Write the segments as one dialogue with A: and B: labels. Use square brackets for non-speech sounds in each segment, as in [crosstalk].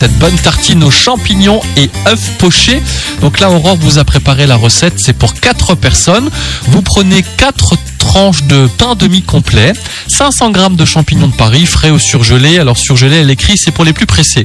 A: Cette bonne tartine aux champignons et œufs pochés. Donc là, Aurore vous a préparé la recette. C'est pour 4 personnes. Vous prenez 4 tranches de pain demi-complet, 500 grammes de champignons de Paris, frais ou surgelés. Alors surgelés, elle écrit, c'est pour les plus pressés.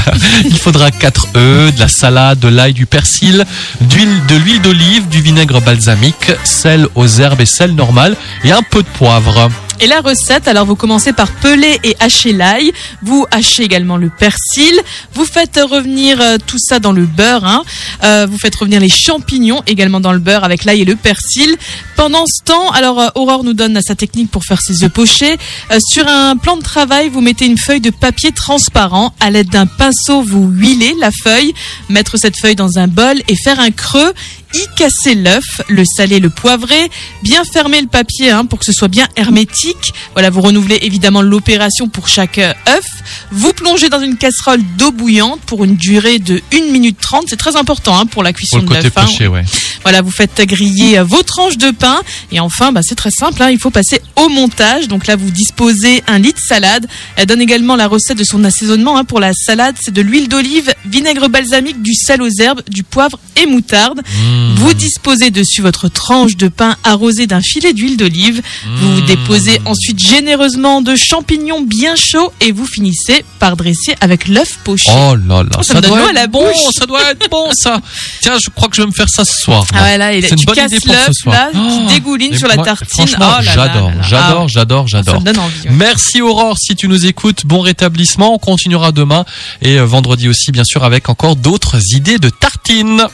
A: [laughs] Il faudra 4 œufs, de la salade, de l'ail, du persil, d'huile, de l'huile d'olive, du vinaigre balsamique, sel aux herbes et sel normal et un peu de poivre.
B: Et la recette, alors vous commencez par peler et hacher l'ail, vous hachez également le persil, vous faites revenir euh, tout ça dans le beurre, hein. Euh, vous faites revenir les champignons également dans le beurre avec l'ail et le persil. Pendant ce temps, alors euh, Aurore nous donne sa technique pour faire ses œufs pochés. Euh, sur un plan de travail, vous mettez une feuille de papier transparent. À l'aide d'un pinceau, vous huilez la feuille, mettre cette feuille dans un bol et faire un creux y casser l'œuf, le saler, le poivrer, bien fermer le papier hein, pour que ce soit bien hermétique. Voilà, vous renouvelez évidemment l'opération pour chaque euh, œuf. Vous plongez dans une casserole d'eau bouillante pour une durée de 1 minute 30. C'est très important hein, pour la
A: Pour
B: cuisson
A: le
B: de l'œuf. hein.
A: ouais.
B: Voilà, vous faites griller euh, vos tranches de pain. Et enfin, bah, c'est très simple, hein, il faut passer au montage. Donc là, vous disposez un lit de salade. Elle donne également la recette de son assaisonnement. hein. Pour la salade, c'est de l'huile d'olive, vinaigre balsamique, du sel aux herbes, du poivre et moutarde.
A: Mmh.
B: Vous disposez dessus votre tranche de pain arrosée d'un filet d'huile d'olive. Vous
A: Mmh.
B: Ensuite généreusement de champignons bien chauds et vous finissez par dresser avec l'œuf poché.
A: Oh là là,
B: ça me donne l'eau à la
A: bon, ça doit être bon ça. Tiens, je crois que je vais me faire ça ce soir.
B: Ah ouais, là, il-
A: C'est une
B: tu casses
A: idée pour ce
B: l'œuf,
A: soir.
B: là,
A: Oh,
B: qui dégouline
A: et
B: sur la tartine. Oh
A: j'adore, j'adore, j'adore,
B: Ça
A: j'adore.
B: me donne envie. ouais.
A: Merci Aurore, si tu nous écoutes, bon rétablissement. On continuera demain et euh, vendredi aussi, bien sûr, avec encore d'autres idées de tartines.